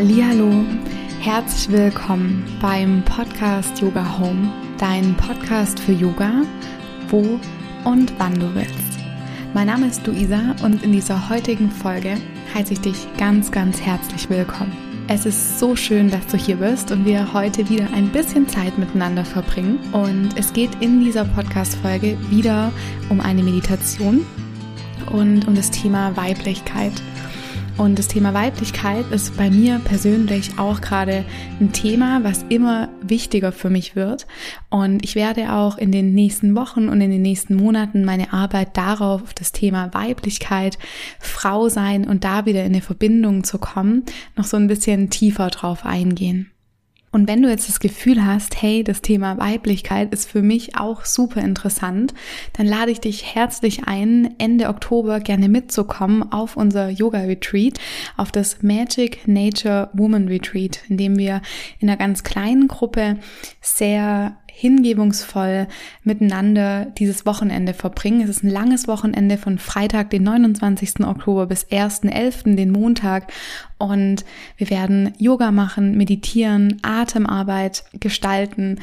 Hallo, herzlich willkommen beim Podcast Yoga Home, dein Podcast für Yoga, wo und wann du willst. Mein Name ist Luisa und in dieser heutigen Folge heiße ich dich ganz, ganz herzlich willkommen. Es ist so schön, dass du hier bist und wir heute wieder ein bisschen Zeit miteinander verbringen. Und es geht in dieser Podcast-Folge wieder um eine Meditation und um das Thema Weiblichkeit. Und das Thema Weiblichkeit ist bei mir persönlich auch gerade ein Thema, was immer wichtiger für mich wird. Und ich werde auch in den nächsten Wochen und in den nächsten Monaten meine Arbeit darauf, auf das Thema Weiblichkeit, Frau sein und da wieder in eine Verbindung zu kommen, noch so ein bisschen tiefer drauf eingehen. Und wenn du jetzt das Gefühl hast, hey, das Thema Weiblichkeit ist für mich auch super interessant, dann lade ich dich herzlich ein, Ende Oktober gerne mitzukommen auf unser Yoga Retreat, auf das Magic Nature Woman Retreat, in dem wir in einer ganz kleinen Gruppe sehr hingebungsvoll miteinander dieses Wochenende verbringen. Es ist ein langes Wochenende von Freitag, den 29. Oktober bis 1.11., den Montag. Und wir werden Yoga machen, meditieren, Atemarbeit gestalten.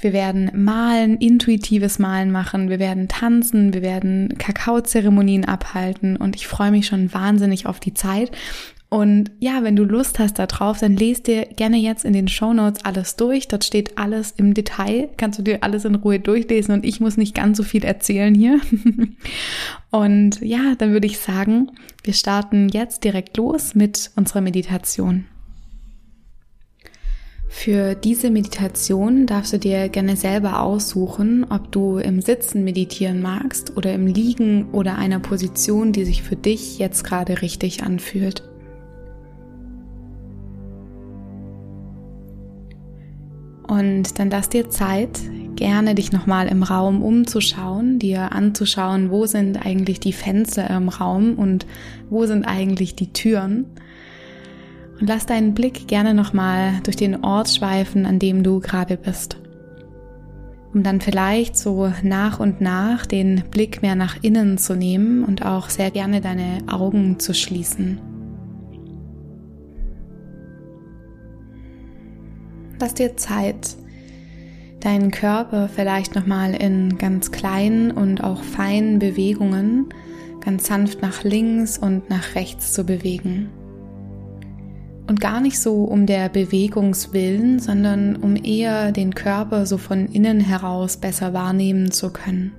Wir werden malen, intuitives Malen machen. Wir werden tanzen. Wir werden Kakaozeremonien abhalten. Und ich freue mich schon wahnsinnig auf die Zeit. Und ja, wenn du Lust hast darauf, dann lest dir gerne jetzt in den Show Notes alles durch. Dort steht alles im Detail. Kannst du dir alles in Ruhe durchlesen und ich muss nicht ganz so viel erzählen hier. und ja, dann würde ich sagen, wir starten jetzt direkt los mit unserer Meditation. Für diese Meditation darfst du dir gerne selber aussuchen, ob du im Sitzen meditieren magst oder im Liegen oder einer Position, die sich für dich jetzt gerade richtig anfühlt. Und dann lass dir Zeit, gerne dich nochmal im Raum umzuschauen, dir anzuschauen, wo sind eigentlich die Fenster im Raum und wo sind eigentlich die Türen. Und lass deinen Blick gerne nochmal durch den Ort schweifen, an dem du gerade bist. Um dann vielleicht so nach und nach den Blick mehr nach innen zu nehmen und auch sehr gerne deine Augen zu schließen. Lass dir Zeit, deinen Körper vielleicht nochmal in ganz kleinen und auch feinen Bewegungen ganz sanft nach links und nach rechts zu bewegen. Und gar nicht so um der Bewegungswillen, sondern um eher den Körper so von innen heraus besser wahrnehmen zu können.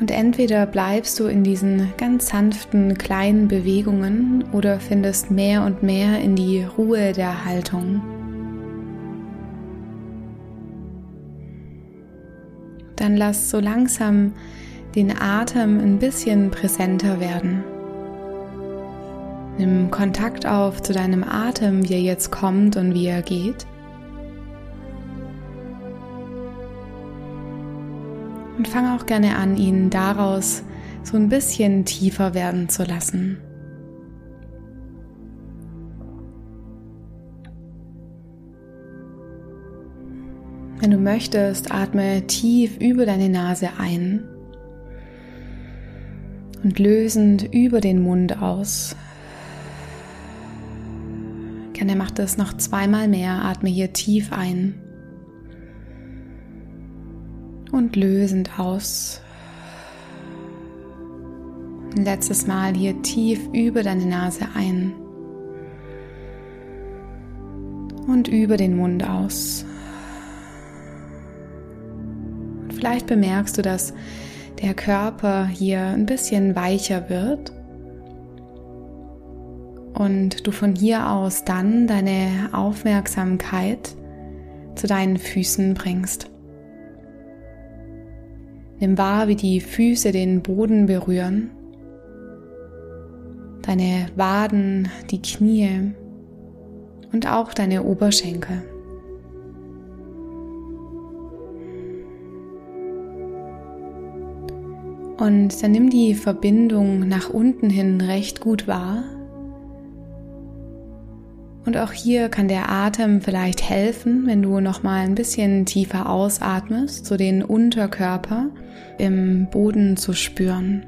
Und entweder bleibst du in diesen ganz sanften kleinen Bewegungen oder findest mehr und mehr in die Ruhe der Haltung. Dann lass so langsam den Atem ein bisschen präsenter werden. Nimm Kontakt auf zu deinem Atem, wie er jetzt kommt und wie er geht. Und fang auch gerne an, ihn daraus so ein bisschen tiefer werden zu lassen. Wenn du möchtest, atme tief über deine Nase ein und lösend über den Mund aus. Gerne mach das noch zweimal mehr. Atme hier tief ein und lösend aus. Letztes Mal hier tief über deine Nase ein und über den Mund aus. Vielleicht bemerkst du, dass der Körper hier ein bisschen weicher wird und du von hier aus dann deine Aufmerksamkeit zu deinen Füßen bringst. Nimm wahr, wie die Füße den Boden berühren, deine Waden, die Knie und auch deine Oberschenkel. Und dann nimm die Verbindung nach unten hin recht gut wahr Und auch hier kann der Atem vielleicht helfen, wenn du noch mal ein bisschen tiefer ausatmest, so den Unterkörper im Boden zu spüren.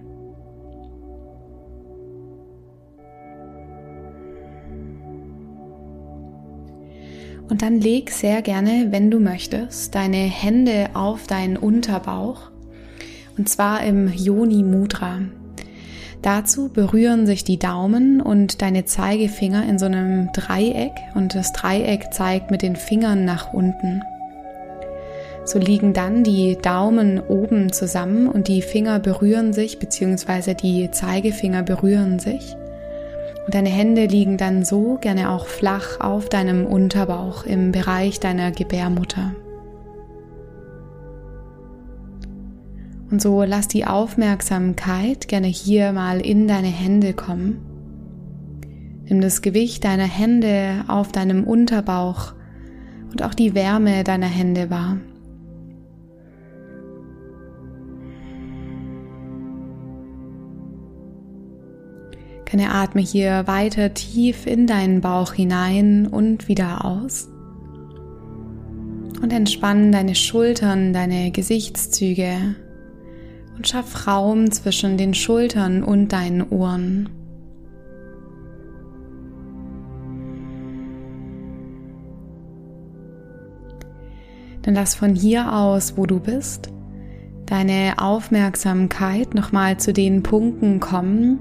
Und dann leg sehr gerne, wenn du möchtest, deine Hände auf deinen Unterbauch und zwar im Yoni Mudra. Dazu berühren sich die Daumen und deine Zeigefinger in so einem Dreieck und das Dreieck zeigt mit den Fingern nach unten. So liegen dann die Daumen oben zusammen und die Finger berühren sich bzw. die Zeigefinger berühren sich. Und deine Hände liegen dann so gerne auch flach auf deinem Unterbauch im Bereich deiner Gebärmutter. Und so lass die Aufmerksamkeit gerne hier mal in deine Hände kommen. Nimm das Gewicht deiner Hände auf deinem Unterbauch und auch die Wärme deiner Hände wahr. Keine atme hier weiter tief in deinen Bauch hinein und wieder aus. Und entspann deine Schultern, deine Gesichtszüge, und schaff Raum zwischen den Schultern und deinen Ohren. Dann lass von hier aus, wo du bist, deine Aufmerksamkeit nochmal zu den Punkten kommen,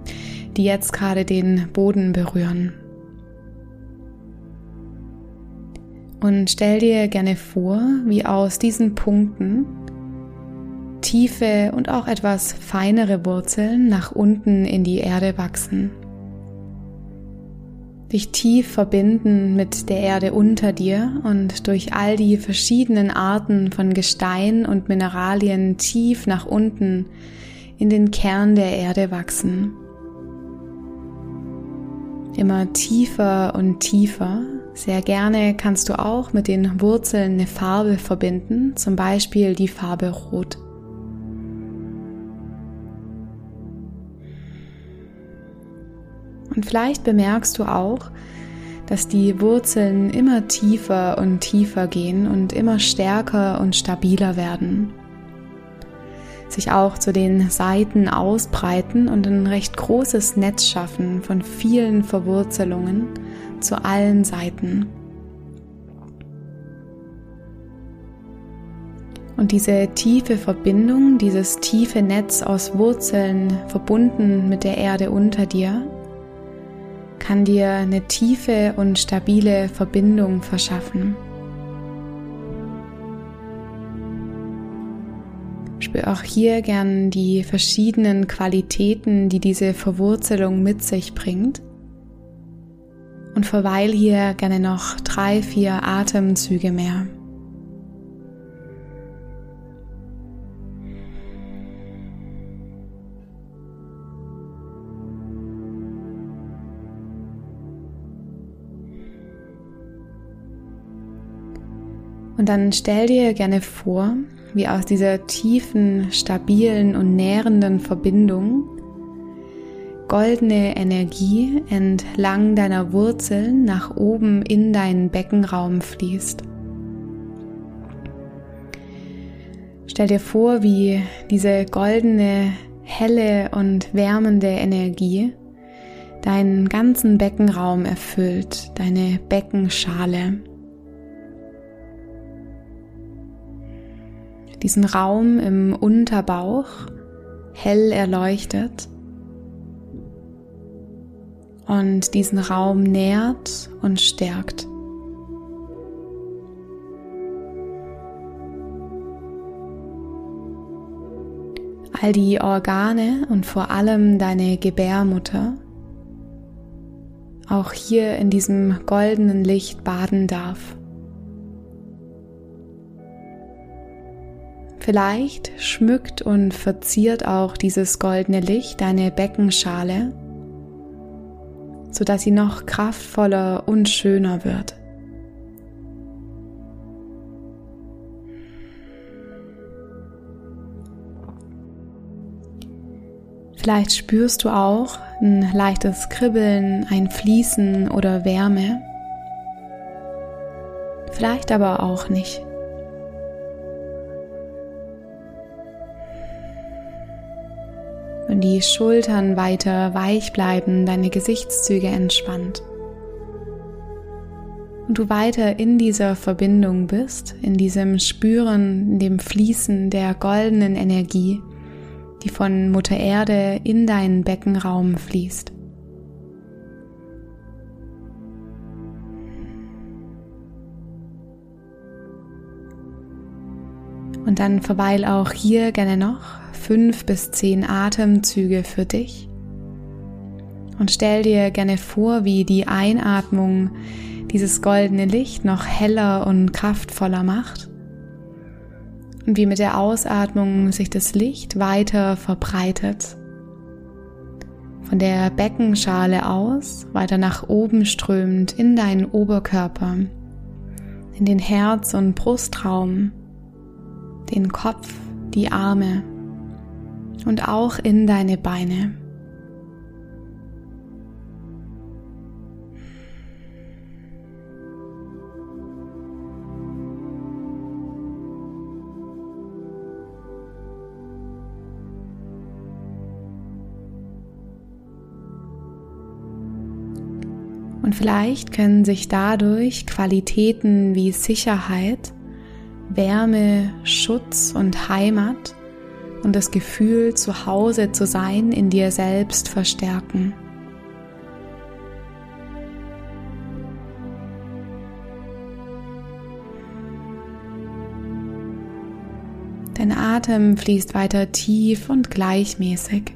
die jetzt gerade den Boden berühren. Und stell dir gerne vor, wie aus diesen Punkten tiefe und auch etwas feinere Wurzeln nach unten in die Erde wachsen. Dich tief verbinden mit der Erde unter dir und durch all die verschiedenen Arten von Gestein und Mineralien tief nach unten in den Kern der Erde wachsen. Immer tiefer und tiefer. Sehr gerne kannst du auch mit den Wurzeln eine Farbe verbinden, zum Beispiel die Farbe Rot. Und vielleicht bemerkst du auch, dass die Wurzeln immer tiefer und tiefer gehen und immer stärker und stabiler werden. Sich auch zu den Seiten ausbreiten und ein recht großes Netz schaffen von vielen Verwurzelungen zu allen Seiten. Und diese tiefe Verbindung, dieses tiefe Netz aus Wurzeln verbunden mit der Erde unter dir, kann dir eine tiefe und stabile Verbindung verschaffen. Spür auch hier gern die verschiedenen Qualitäten, die diese Verwurzelung mit sich bringt. Und verweil hier gerne noch drei, vier Atemzüge mehr. Und dann stell dir gerne vor, wie aus dieser tiefen, stabilen und nährenden Verbindung goldene Energie entlang deiner Wurzeln nach oben in deinen Beckenraum fließt. Stell dir vor, wie diese goldene, helle und wärmende Energie deinen ganzen Beckenraum erfüllt, deine Beckenschale. Diesen Raum im Unterbauch hell erleuchtet und diesen Raum nährt und stärkt. All die Organe und vor allem deine Gebärmutter auch hier in diesem goldenen Licht baden darf. Vielleicht schmückt und verziert auch dieses goldene Licht deine Beckenschale, sodass sie noch kraftvoller und schöner wird. Vielleicht spürst du auch ein leichtes Kribbeln, ein Fließen oder Wärme vielleicht aber auch nicht. Die Schultern weiter weich bleiben, deine Gesichtszüge entspannt und du weiter in dieser Verbindung bist, in diesem Spüren, in dem Fließen der goldenen Energie, die von Mutter Erde in deinen Beckenraum fließt. Und dann verweil auch hier gerne noch fünf bis zehn Atemzüge für dich. Und stell dir gerne vor, wie die Einatmung dieses goldene Licht noch heller und kraftvoller macht. Und wie mit der Ausatmung sich das Licht weiter verbreitet. Von der Beckenschale aus weiter nach oben strömt in deinen Oberkörper, in den Herz- und Brustraum den Kopf, die Arme und auch in deine Beine. Und vielleicht können sich dadurch Qualitäten wie Sicherheit, Wärme, Schutz und Heimat und das Gefühl, zu Hause zu sein, in dir selbst verstärken. Dein Atem fließt weiter tief und gleichmäßig.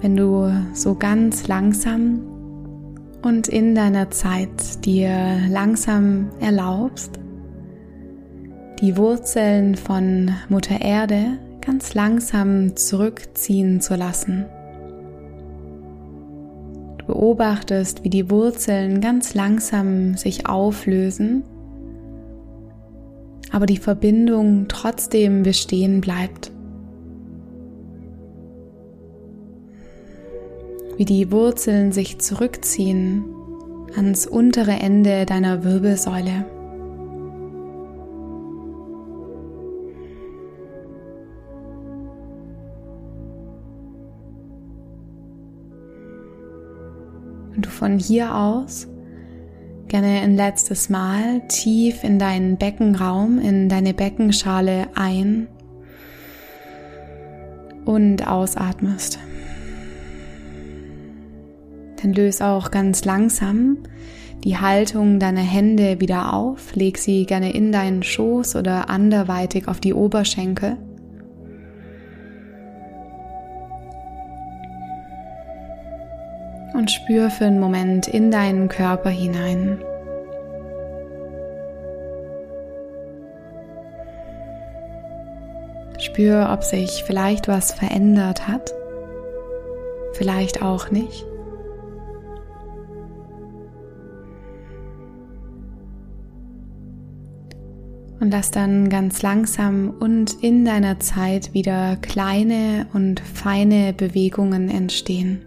Wenn du so ganz langsam und in deiner Zeit dir langsam erlaubst, die Wurzeln von Mutter Erde ganz langsam zurückziehen zu lassen. Du beobachtest, wie die Wurzeln ganz langsam sich auflösen, aber die Verbindung trotzdem bestehen bleibt. Wie die Wurzeln sich zurückziehen ans untere Ende deiner Wirbelsäule. Und du von hier aus gerne ein letztes Mal tief in deinen Beckenraum, in deine Beckenschale ein und ausatmest. Dann löse auch ganz langsam die Haltung deiner Hände wieder auf, leg sie gerne in deinen Schoß oder anderweitig auf die Oberschenkel. Und spür für einen Moment in deinen Körper hinein. Spür, ob sich vielleicht was verändert hat, vielleicht auch nicht. Und lass dann ganz langsam und in deiner Zeit wieder kleine und feine Bewegungen entstehen.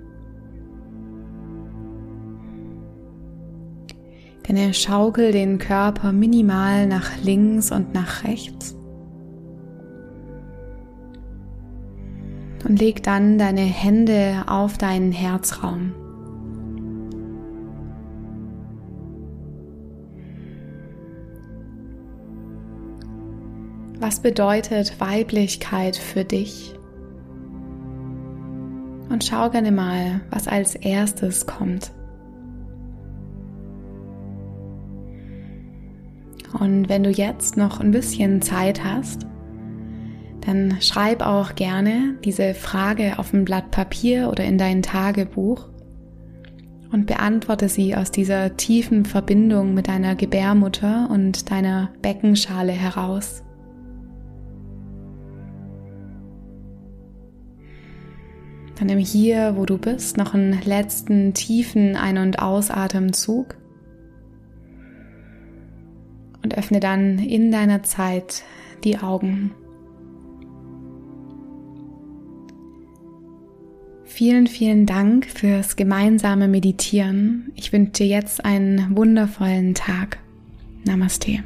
Gerne schaukel den Körper minimal nach links und nach rechts. Und leg dann deine Hände auf deinen Herzraum. Was bedeutet Weiblichkeit für dich? Und schau gerne mal, was als erstes kommt. Und wenn du jetzt noch ein bisschen Zeit hast, dann schreib auch gerne diese Frage auf ein Blatt Papier oder in dein Tagebuch und beantworte sie aus dieser tiefen Verbindung mit deiner Gebärmutter und deiner Beckenschale heraus. Dann nimm hier, wo du bist, noch einen letzten tiefen Ein- und Ausatemzug und öffne dann in deiner Zeit die Augen. Vielen, vielen Dank fürs gemeinsame Meditieren. Ich wünsche dir jetzt einen wundervollen Tag. Namaste.